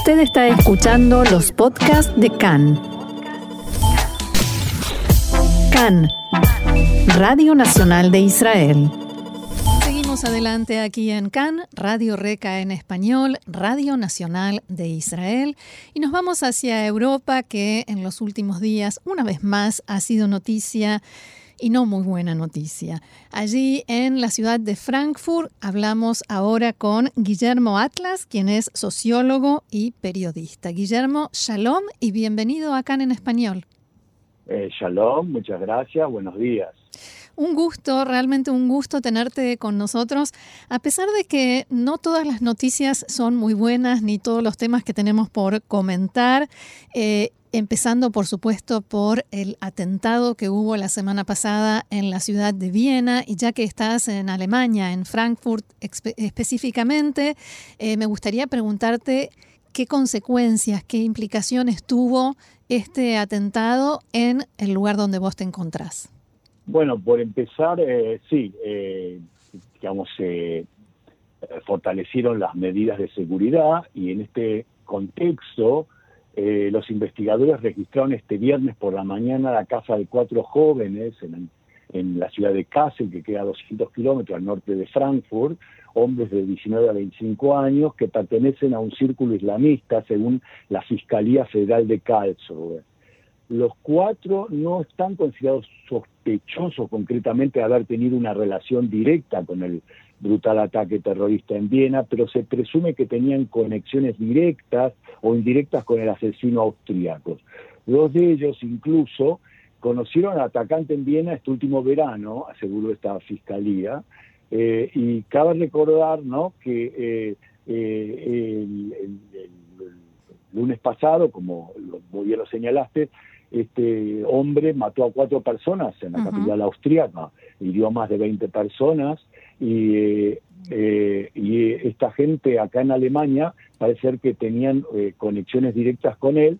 Usted está escuchando los podcasts de CAN. CAN, Radio Nacional de Israel. Seguimos adelante aquí en CAN, Radio Reca en español, Radio Nacional de Israel. Y nos vamos hacia Europa, que en los últimos días, una vez más, ha sido noticia y no muy buena noticia. Allí en la ciudad de Frankfurt hablamos ahora con Guillermo Atlas, quien es sociólogo y periodista. Guillermo, shalom y bienvenido acá en español. Eh, shalom, muchas gracias, buenos días. Un gusto, realmente un gusto tenerte con nosotros, a pesar de que no todas las noticias son muy buenas, ni todos los temas que tenemos por comentar. Eh, empezando por supuesto por el atentado que hubo la semana pasada en la ciudad de Viena y ya que estás en Alemania, en Frankfurt específicamente, eh, me gustaría preguntarte qué consecuencias, qué implicaciones tuvo este atentado en el lugar donde vos te encontrás. Bueno, por empezar, eh, sí, eh, digamos, se fortalecieron las medidas de seguridad y en este contexto, eh, los investigadores registraron este viernes por la mañana la casa de cuatro jóvenes en, la ciudad de Kassel, que queda a 200 kilómetros al norte de Frankfurt, hombres de 19 a 25 años que pertenecen a un círculo islamista, según la Fiscalía Federal de Karlsruhe. Los cuatro no están considerados sospechosos concretamente de haber tenido una relación directa con el brutal ataque terrorista en Viena, pero se presume que tenían conexiones directas o indirectas con el asesino austríaco. Dos de ellos incluso conocieron al atacante en Viena este último verano, aseguró esta fiscalía, eh, y cabe recordar ¿no? que eh, eh, el, lunes pasado, como muy bien lo señalaste, este hombre mató a cuatro personas en la capital austríaca, hirió a más de 20 personas y, eh, y esta gente acá en Alemania parece ser que tenían eh, conexiones directas con él.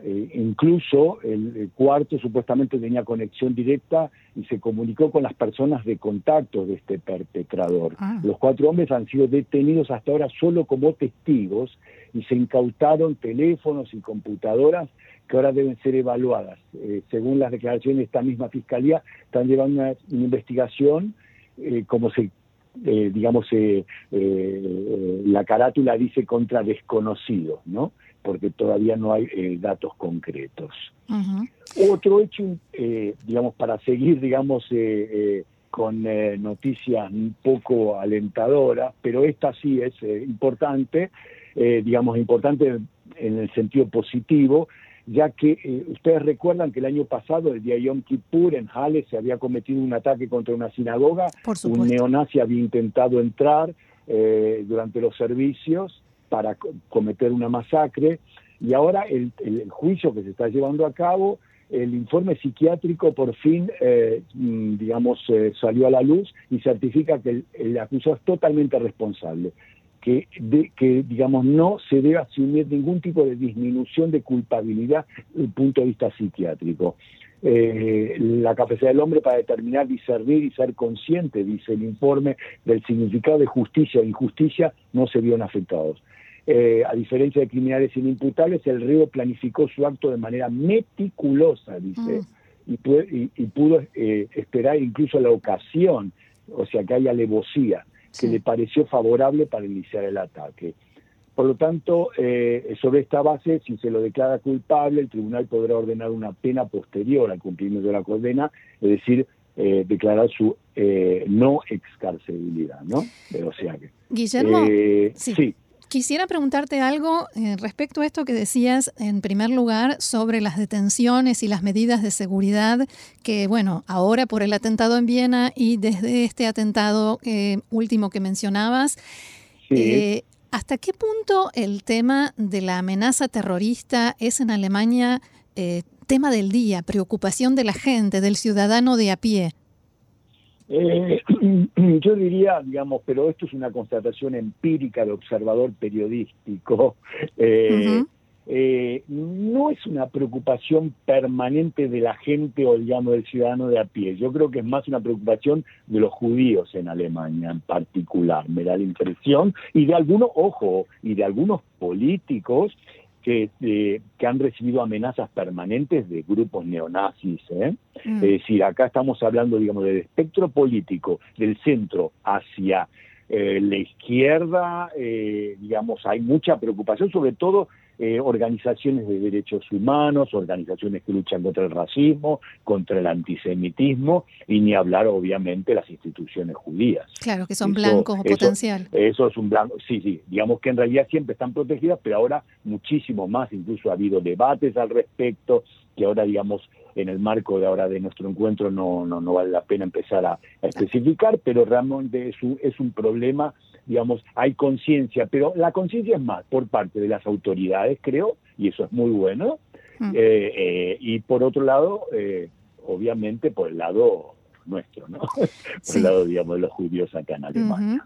Eh, incluso el, cuarto supuestamente tenía conexión directa y se comunicó con las personas de contacto de este perpetrador. Ah. Los cuatro hombres han sido detenidos hasta ahora solo como testigos y se incautaron teléfonos y computadoras que ahora deben ser evaluadas. Eh, según las declaraciones de esta misma fiscalía, están llevando una, investigación eh, como se, eh, digamos, la carátula dice contra desconocidos, ¿no? Porque todavía no hay datos concretos. Otro hecho, digamos, para seguir, digamos, con noticias un poco alentadoras, pero esta sí es importante, digamos, importante en el sentido positivo, ya que eh, ustedes recuerdan que el año pasado, el día Yom Kippur, en Halle se había cometido un ataque contra una sinagoga, un neonazi había intentado entrar eh, durante los servicios para cometer una masacre, y ahora el, juicio que se está llevando a cabo, el informe psiquiátrico por fin, eh, mm, digamos, salió a la luz y certifica que el, acusado es totalmente responsable que, que, digamos, no se debe asumir ningún tipo de disminución de culpabilidad desde el punto de vista psiquiátrico. Eh, la capacidad del hombre para determinar, discernir y ser consciente, dice el informe, del significado de justicia e injusticia, no se vieron afectados. Eh, a diferencia de criminales inimputables, el río planificó su acto de manera meticulosa, dice, mm. y, pudo eh, esperar incluso la ocasión, o sea, que haya alevosía que le pareció favorable para iniciar el ataque. Por lo tanto, eh, sobre esta base, si se lo declara culpable, el tribunal podrá ordenar una pena posterior al cumplimiento de la condena, es decir, eh, declarar su eh, no excarcelabilidad, ¿no? O sea que, Guillermo, sí. Quisiera preguntarte algo respecto a esto que decías en primer lugar sobre las detenciones y las medidas de seguridad que, bueno, ahora por el atentado en Viena y desde este atentado último que mencionabas, ¿hasta qué punto el tema de la amenaza terrorista es en Alemania tema del día, preocupación de la gente, del ciudadano de a pie? Eh, yo diría, digamos, pero esto es una constatación empírica de observador periodístico. Eh, eh, no es una preocupación permanente de la gente o digamos del ciudadano de a pie. Yo creo que es más una preocupación de los judíos en Alemania en particular, me da la impresión, y de algunos, ojo, y de algunos políticos que, eh, que han recibido amenazas permanentes de grupos neonazis. ¿eh? Mm. Es decir, acá estamos hablando, digamos, del espectro político del centro hacia eh, la izquierda, digamos, hay mucha preocupación, sobre todo eh, organizaciones de derechos humanos, organizaciones que luchan contra el racismo, contra el antisemitismo, y ni hablar obviamente las instituciones judías. Claro, que son blancos o potencial. Eso es un blanco, sí, sí, digamos que en realidad siempre están protegidas, pero ahora muchísimo más, incluso ha habido debates al respecto, que ahora digamos en el marco de ahora de nuestro encuentro no, no, no vale la pena empezar a, especificar, pero realmente es un, es un problema digamos, hay conciencia, pero la conciencia es más por parte de las autoridades, creo, y eso es muy bueno, mm. eh, eh, y por otro lado, eh, obviamente por el lado nuestro, ¿no? por el lado, digamos, de los judíos acá en Alemania.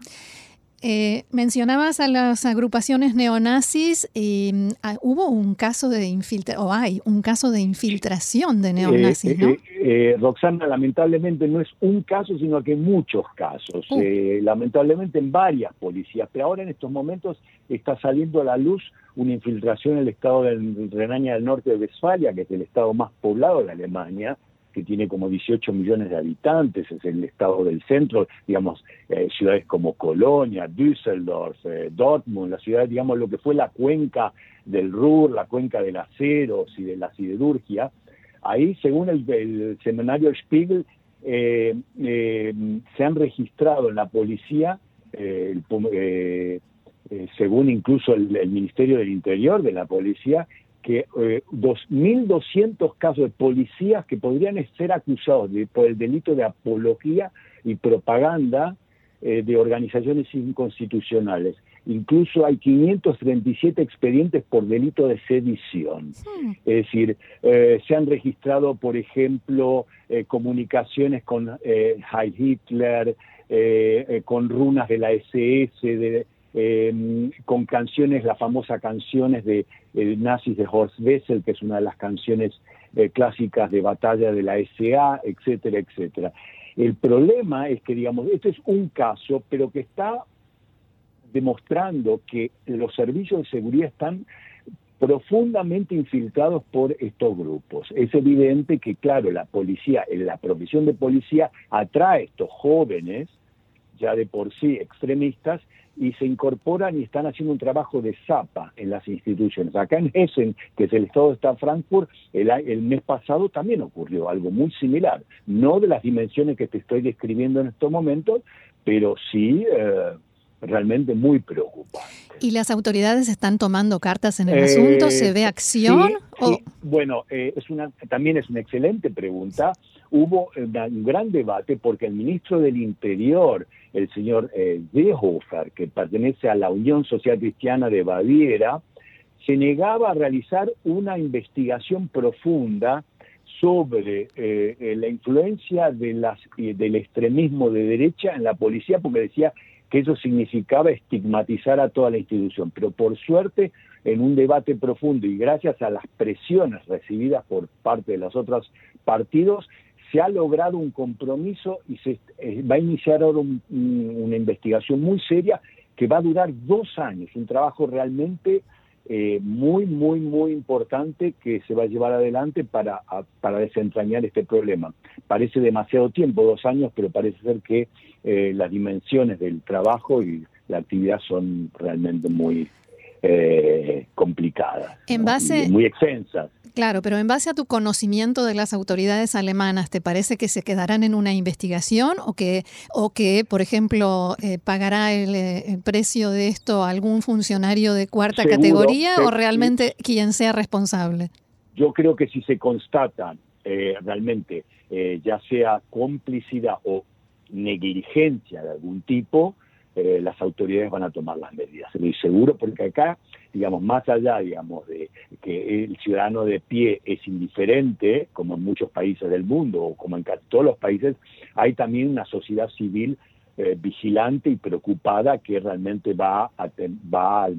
Eh, mencionabas a las agrupaciones neonazis y mm, ah, hubo un caso de infiltración, o hay un caso de infiltración de neonazis, eh, ¿no? Eh, Roxana, lamentablemente no es un caso, sino que muchos casos. Uh. lamentablemente en varias policías, pero ahora en estos momentos está saliendo a la luz una infiltración en el estado de Renania del Norte de Westfalia, que es el estado más poblado de Alemania, que tiene como 18 millones de habitantes, es el estado del centro, digamos, eh, ciudades como Colonia, Düsseldorf, eh, Dortmund, la ciudad, digamos, lo que fue la cuenca del Ruhr, la cuenca del acero y de la siderurgia. Ahí, según el, semanario Spiegel, eh, se han registrado en la policía, según incluso el Ministerio del Interior de la policía, que eh, 2.200 casos de policías que podrían ser acusados por el delito de apología y propaganda eh, de organizaciones inconstitucionales. Incluso hay 537 expedientes por delito de sedición. Hmm. Es decir, eh, se han registrado, por ejemplo, eh, comunicaciones con Heil Hitler, con runas de la SS, de, Em, con canciones, las famosas canciones de nazis de Horst Wessel, que es una de las canciones eh, clásicas de batalla de la SA, etcétera, etcétera. El problema es que, digamos, este es un caso, pero que está demostrando que los servicios de seguridad están profundamente infiltrados por estos grupos. Es evidente que, claro, la policía, la profesión de policía atrae a estos jóvenes, ya de por sí extremistas, y se incorporan y están haciendo un trabajo de zapa en las instituciones. Acá en Essen, que es el estado de Frankfurt, el, el mes pasado también ocurrió algo muy similar, no de las dimensiones que te estoy describiendo en estos momentos, pero sí eh, realmente muy preocupante. ¿Y las autoridades están tomando cartas en el asunto? ¿Se ve eh, acción? Bueno, eh, es una, también es una excelente pregunta. Hubo un gran debate porque el ministro del Interior, el señor eh, Seehofer, que pertenece a la Unión Social Cristiana de Baviera, se negaba a realizar una investigación profunda sobre eh, la influencia de las, del extremismo de derecha en la policía, porque decía que eso significaba estigmatizar a toda la institución. Pero por suerte, en un debate profundo y gracias a las presiones recibidas por parte de los otros partidos, se ha logrado un compromiso y se eh, va a iniciar ahora una investigación muy seria que va a durar dos años, un trabajo realmente eh, muy, muy, muy importante que se va a llevar adelante para, para desentrañar este problema. Parece demasiado tiempo, dos años, pero parece ser que eh, las dimensiones del trabajo y la actividad son realmente muy eh, complicadas, en base, muy extensas. Claro, pero en base a tu conocimiento de las autoridades alemanas, ¿te parece que se quedarán en una investigación o que, o que por ejemplo, eh, pagará el, precio de esto algún funcionario de cuarta categoría o realmente quien sea responsable? Yo creo que si se constatan realmente, ya sea complicidad o negligencia de algún tipo, eh, las autoridades van a tomar las medidas. Estoy seguro porque acá, digamos, más allá, digamos, de que el ciudadano de pie es indiferente, como en muchos países del mundo o como en casi todos los países, hay también una sociedad civil eh, vigilante y preocupada que realmente va a, va,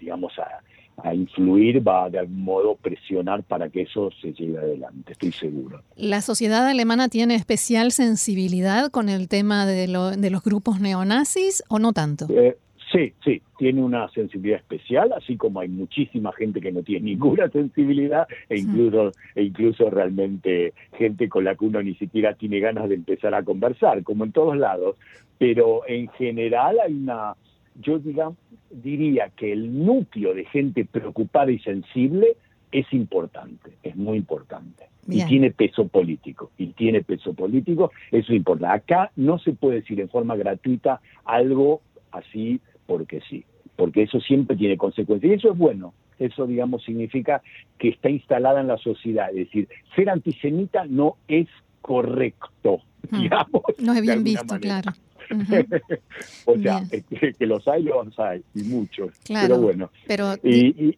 digamos, a, a influir, va de algún modo presionar para que eso se lleve adelante, estoy seguro. ¿La sociedad alemana tiene especial sensibilidad con el tema de, de los grupos neonazis o no tanto? Eh, sí, sí, tiene una sensibilidad especial, así como hay muchísima gente que no tiene ninguna sensibilidad e incluso, e incluso realmente gente con la que uno ni siquiera tiene ganas de empezar a conversar, como en todos lados, pero en general hay una yo digamos, diría que el núcleo de gente preocupada y sensible es importante, es muy importante. Y tiene peso político, y tiene peso político, eso es importante. Acá no se puede decir en forma gratuita algo así porque sí, porque eso siempre tiene consecuencias. Y eso es bueno, eso digamos significa que está instalada en la sociedad, es decir, ser antisemita no es correcto, digamos. No es bien visto, claro. o sea, que, los hay, los hay, y muchos. pero bueno. Pero, y,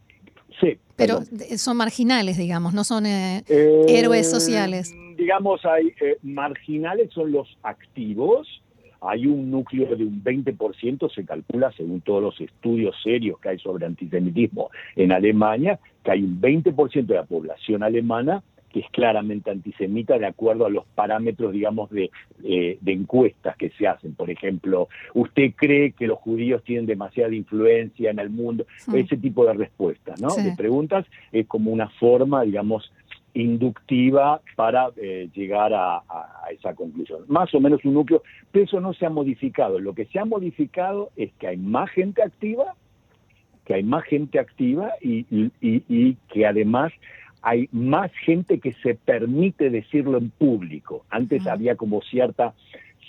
sí, pero son marginales, digamos, no son eh, eh, héroes sociales. Digamos, hay eh, marginales son los activos. Hay un núcleo de un 20%, se calcula, según todos los estudios serios que hay sobre antisemitismo en Alemania, que hay un 20% de la población alemana que es claramente antisemita de acuerdo a los parámetros, digamos, de, eh, de, encuestas que se hacen. Por ejemplo, ¿usted cree que los judíos tienen demasiada influencia en el mundo? Ese tipo de respuestas, ¿no? De preguntas es como una forma, digamos, inductiva para eh, llegar a, esa conclusión. Más o menos un núcleo, pero eso no se ha modificado. Lo que se ha modificado es que hay más gente activa, que hay más gente activa y, y, y que además hay más gente que se permite decirlo en público. Antes había como cierta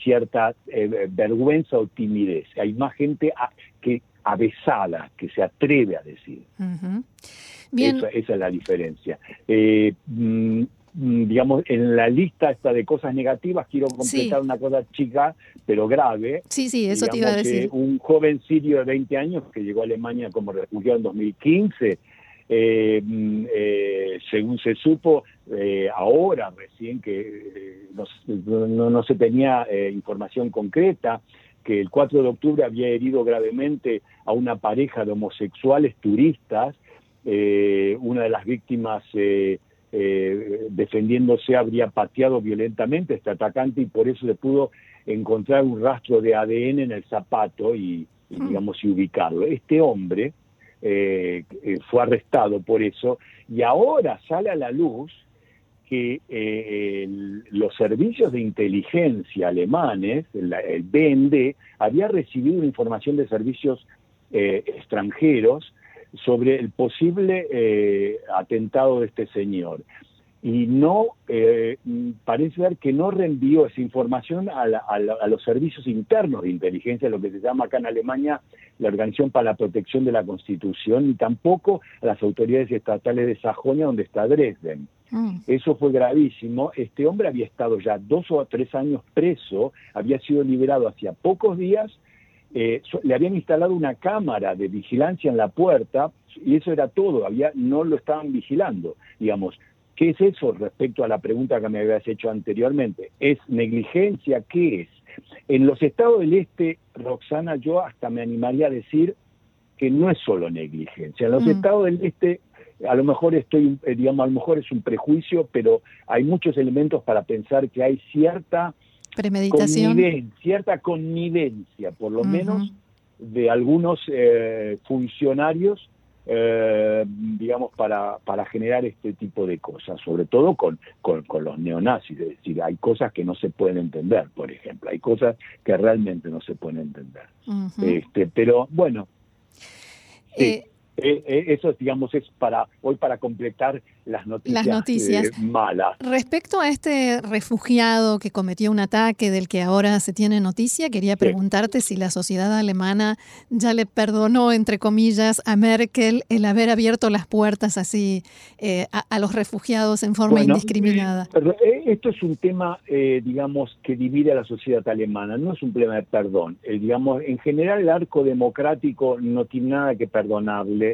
cierta eh, vergüenza o timidez. Hay más gente que avesada, que se atreve a decir. Esa, es la diferencia. Eh, mm, digamos, en la lista esta de cosas negativas quiero completar una cosa chica, pero grave. Sí, sí, eso te iba a decir. un joven sirio de 20 años que llegó a Alemania como refugiado en 2015 eh, mm, eh, según se supo, eh, ahora recién que no, no, se tenía información concreta, que el 4 de octubre había herido gravemente a una pareja de homosexuales turistas, una de las víctimas defendiéndose habría pateado violentamente a este atacante y por eso se pudo encontrar un rastro de ADN en el zapato y, y hmm. digamos, y ubicarlo. Este hombre, eh, fue arrestado por eso, y ahora sale a la luz que eh, los servicios de inteligencia alemanes, el, BND, había recibido información de servicios eh, extranjeros sobre el posible atentado de este señor y no eh, parece ver que no reenvió esa información a, los servicios internos de inteligencia, lo que se llama acá en Alemania la Organización para la Protección de la Constitución, y tampoco a las autoridades estatales de Sajonia, donde está Dresden. Mm. Eso fue gravísimo. Este hombre había estado ya dos o tres años preso, había sido liberado hacía pocos días. Eh, le habían instalado una cámara de vigilancia en la puerta y eso era todo, había, no lo estaban vigilando, digamos. ¿Qué es eso respecto a la pregunta que me habías hecho anteriormente? ¿Es negligencia? ¿Qué es? En los estados del este, Roxana, yo hasta me animaría a decir que no es solo negligencia. En los mm. estados del este, a lo mejor estoy, eh, digamos, a lo mejor es un prejuicio, pero hay muchos elementos para pensar que hay cierta premeditación, cierta connivencia, por lo menos, de algunos eh, funcionarios eh, digamos, para, para generar este tipo de cosas, sobre todo con, con, los neonazis. Es decir, hay cosas que no se pueden entender, por ejemplo, hay cosas que realmente no se pueden entender. este, pero bueno, eh, eh, eh, eso, digamos, es para hoy para completar las noticias, las noticias. Eh, malas. Respecto a este refugiado que cometió un ataque del que ahora se tiene noticia, quería preguntarte si la sociedad alemana ya le perdonó, entre comillas, a Merkel el haber abierto las puertas así a, los refugiados en forma indiscriminada. esto es un tema, digamos, que divide a la sociedad alemana, no es un problema de perdón. digamos, en general el arco democrático no tiene nada que perdonarle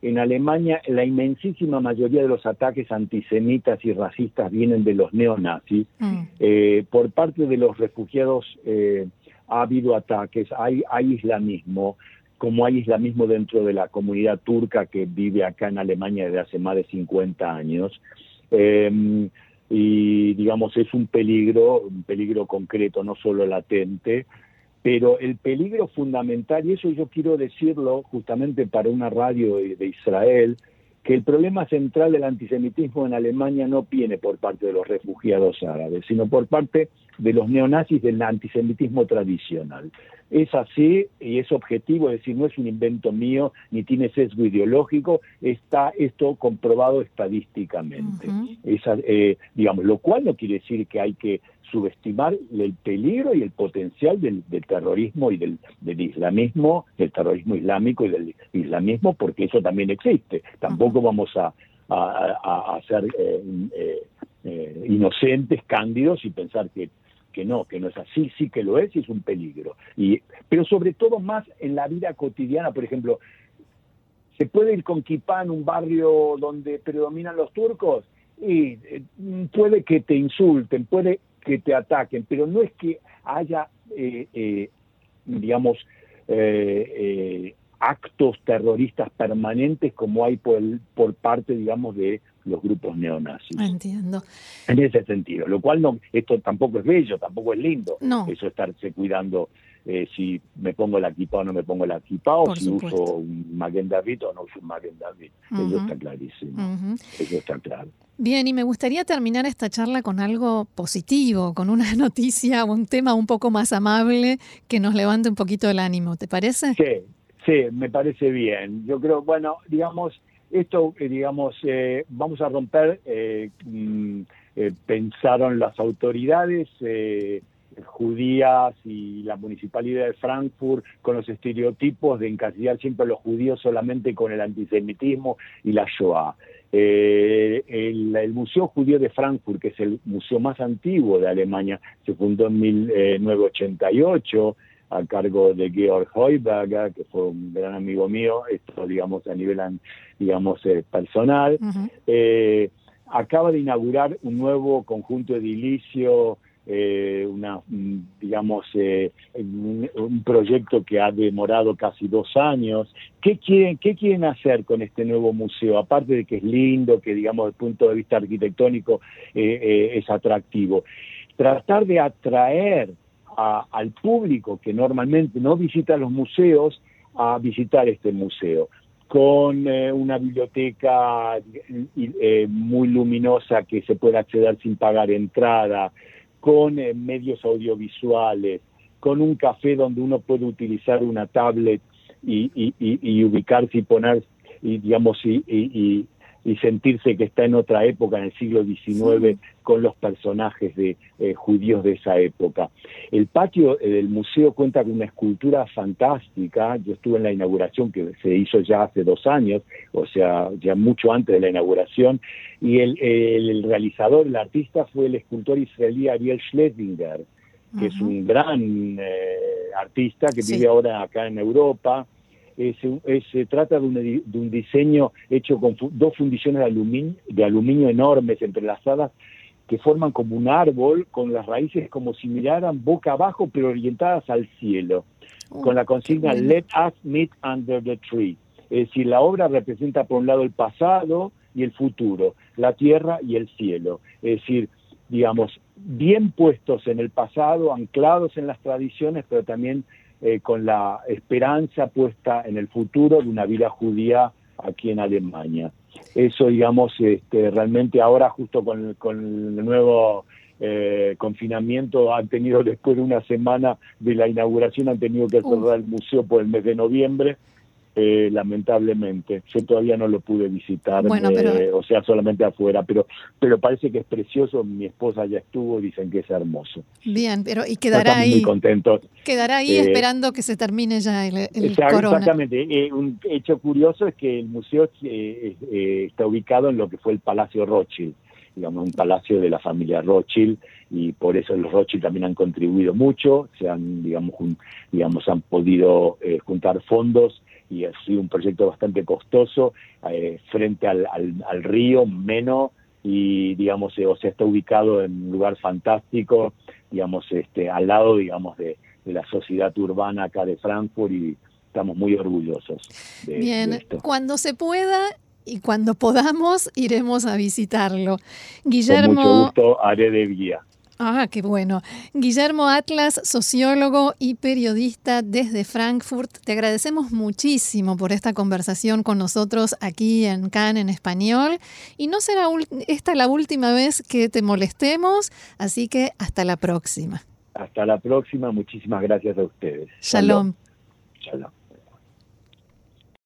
en Alemania la inmensísima mayoría de los ataques antisemitas y racistas vienen de los neonazis. Mm. Eh, por parte de los refugiados eh, ha habido ataques, hay, hay islamismo. como hay islamismo dentro de la comunidad turca que vive acá en Alemania desde hace más de 50 años. Eh, y digamos es un peligro, un peligro concreto, no solo latente, pero el peligro fundamental, y eso yo quiero decirlo justamente para una radio de Israel, que el problema central del antisemitismo en Alemania no viene por parte de los refugiados árabes, sino por parte de los neonazis del antisemitismo tradicional. Es así y es objetivo, es decir, no es un invento mío ni tiene sesgo ideológico, está esto comprobado estadísticamente. Eh, digamos, lo cual no quiere decir que hay que subestimar el peligro y el potencial del, terrorismo y del, islamismo, del terrorismo islámico y del islamismo, porque eso también existe. Tampoco vamos a, a, ser eh, eh, eh, inocentes, cándidos y pensar que que no, que no es así, sí que lo es y es un peligro. Y, pero sobre todo más en la vida cotidiana, por ejemplo, ¿se puede ir con kipá en un barrio donde predominan los turcos? Y puede que te insulten, puede que te ataquen, pero no es que haya, eh, eh, digamos, eh, actos terroristas permanentes como hay por, por parte, digamos, de los grupos neonazis. Entiendo. En ese sentido, lo cual no, esto tampoco es bello, tampoco es lindo, no. eso estarse cuidando si me pongo la equipa o no me pongo la equipa, o si uso un Maguen David o no uso un Maguen David. Eso está clarísimo. Eso está claro. Bien, y me gustaría terminar esta charla con algo positivo, con una noticia o un tema un poco más amable que nos levante un poquito el ánimo, ¿te parece? Sí, sí, me parece bien. Yo creo, bueno, digamos, esto, eh, digamos, eh, vamos a romper, eh, mm, pensaron las autoridades judías y la municipalidad de Frankfurt con los estereotipos de encasillar siempre a los judíos solamente con el antisemitismo y la Shoah. Eh, el, Museo Judío de Frankfurt, que es el museo más antiguo de Alemania, se fundó en 1988 a cargo de Georg Heuberger, que fue un gran amigo mío, esto digamos a nivel digamos eh, personal. Eh, acaba de inaugurar un nuevo conjunto edilicio eh, una, digamos, eh, un, proyecto que ha demorado casi dos años. ¿Qué quieren, ¿Qué quieren hacer con este nuevo museo? Aparte de que es lindo, que digamos, desde el punto de vista arquitectónico eh, es atractivo. Tratar de atraer al público que normalmente no visita los museos a visitar este museo con una biblioteca muy luminosa que se puede acceder sin pagar entrada, con eh, medios audiovisuales, con un café donde uno puede utilizar una tablet y, y, ubicarse y poner, y, digamos, y, sentirse que está en otra época, en el siglo XIX, con los personajes de eh, judíos de esa época. El patio eh, del museo cuenta con una escultura fantástica. Yo estuve en la inauguración que se hizo ya hace dos años, o sea, ya mucho antes de la inauguración, y el, realizador, el artista fue el escultor israelí Ariel Schlesinger, que es un gran eh, artista que vive ahora acá en Europa. Se trata de un, de un, diseño hecho con dos fundiciones de aluminio, de aluminio enormes entrelazadas que forman como un árbol con las raíces como si miraran boca abajo pero orientadas al cielo, oh, con la consigna Let us meet under the tree. Es decir, la obra representa por un lado el pasado y el futuro, la tierra y el cielo. Es decir, digamos, bien puestos en el pasado, anclados en las tradiciones, pero también eh, con la esperanza puesta en el futuro de una vida judía aquí en Alemania. Eso, digamos, este, realmente ahora justo con, con el nuevo eh, confinamiento han tenido después de una semana de la inauguración han tenido que cerrar el museo por el mes de noviembre eh, lamentablemente. Yo todavía no lo pude visitar, eh, o sea, solamente afuera, pero pero parece que es precioso. Mi esposa ya estuvo, dicen que es hermoso. Bien, pero y quedará ahí. Muy contentos. Quedará ahí eh, esperando que se termine ya el, el corona. Exactamente. un hecho curioso es que el museo está ubicado en lo que fue el Palacio Rothschild digamos, un palacio de la familia Rothschild y por eso los Rothschild también han contribuido mucho, se han, digamos, digamos han podido juntar fondos y ha sido un proyecto bastante costoso eh, frente al, al, río Meno y digamos eh, o sea está ubicado en un lugar fantástico digamos este al lado digamos de, la sociedad urbana acá de Frankfurt y, estamos muy orgullosos de, Bien, esto. cuando se pueda y cuando podamos iremos a visitarlo. Guillermo. Con mucho gusto haré de guía. Ah, qué bueno. Guillermo Atlas, sociólogo y periodista desde Frankfurt, te agradecemos muchísimo por esta conversación con nosotros aquí en CAN en español. Y no será esta la última vez que te molestemos, así que hasta la próxima. Hasta la próxima, muchísimas gracias a ustedes. Shalom. Shalom.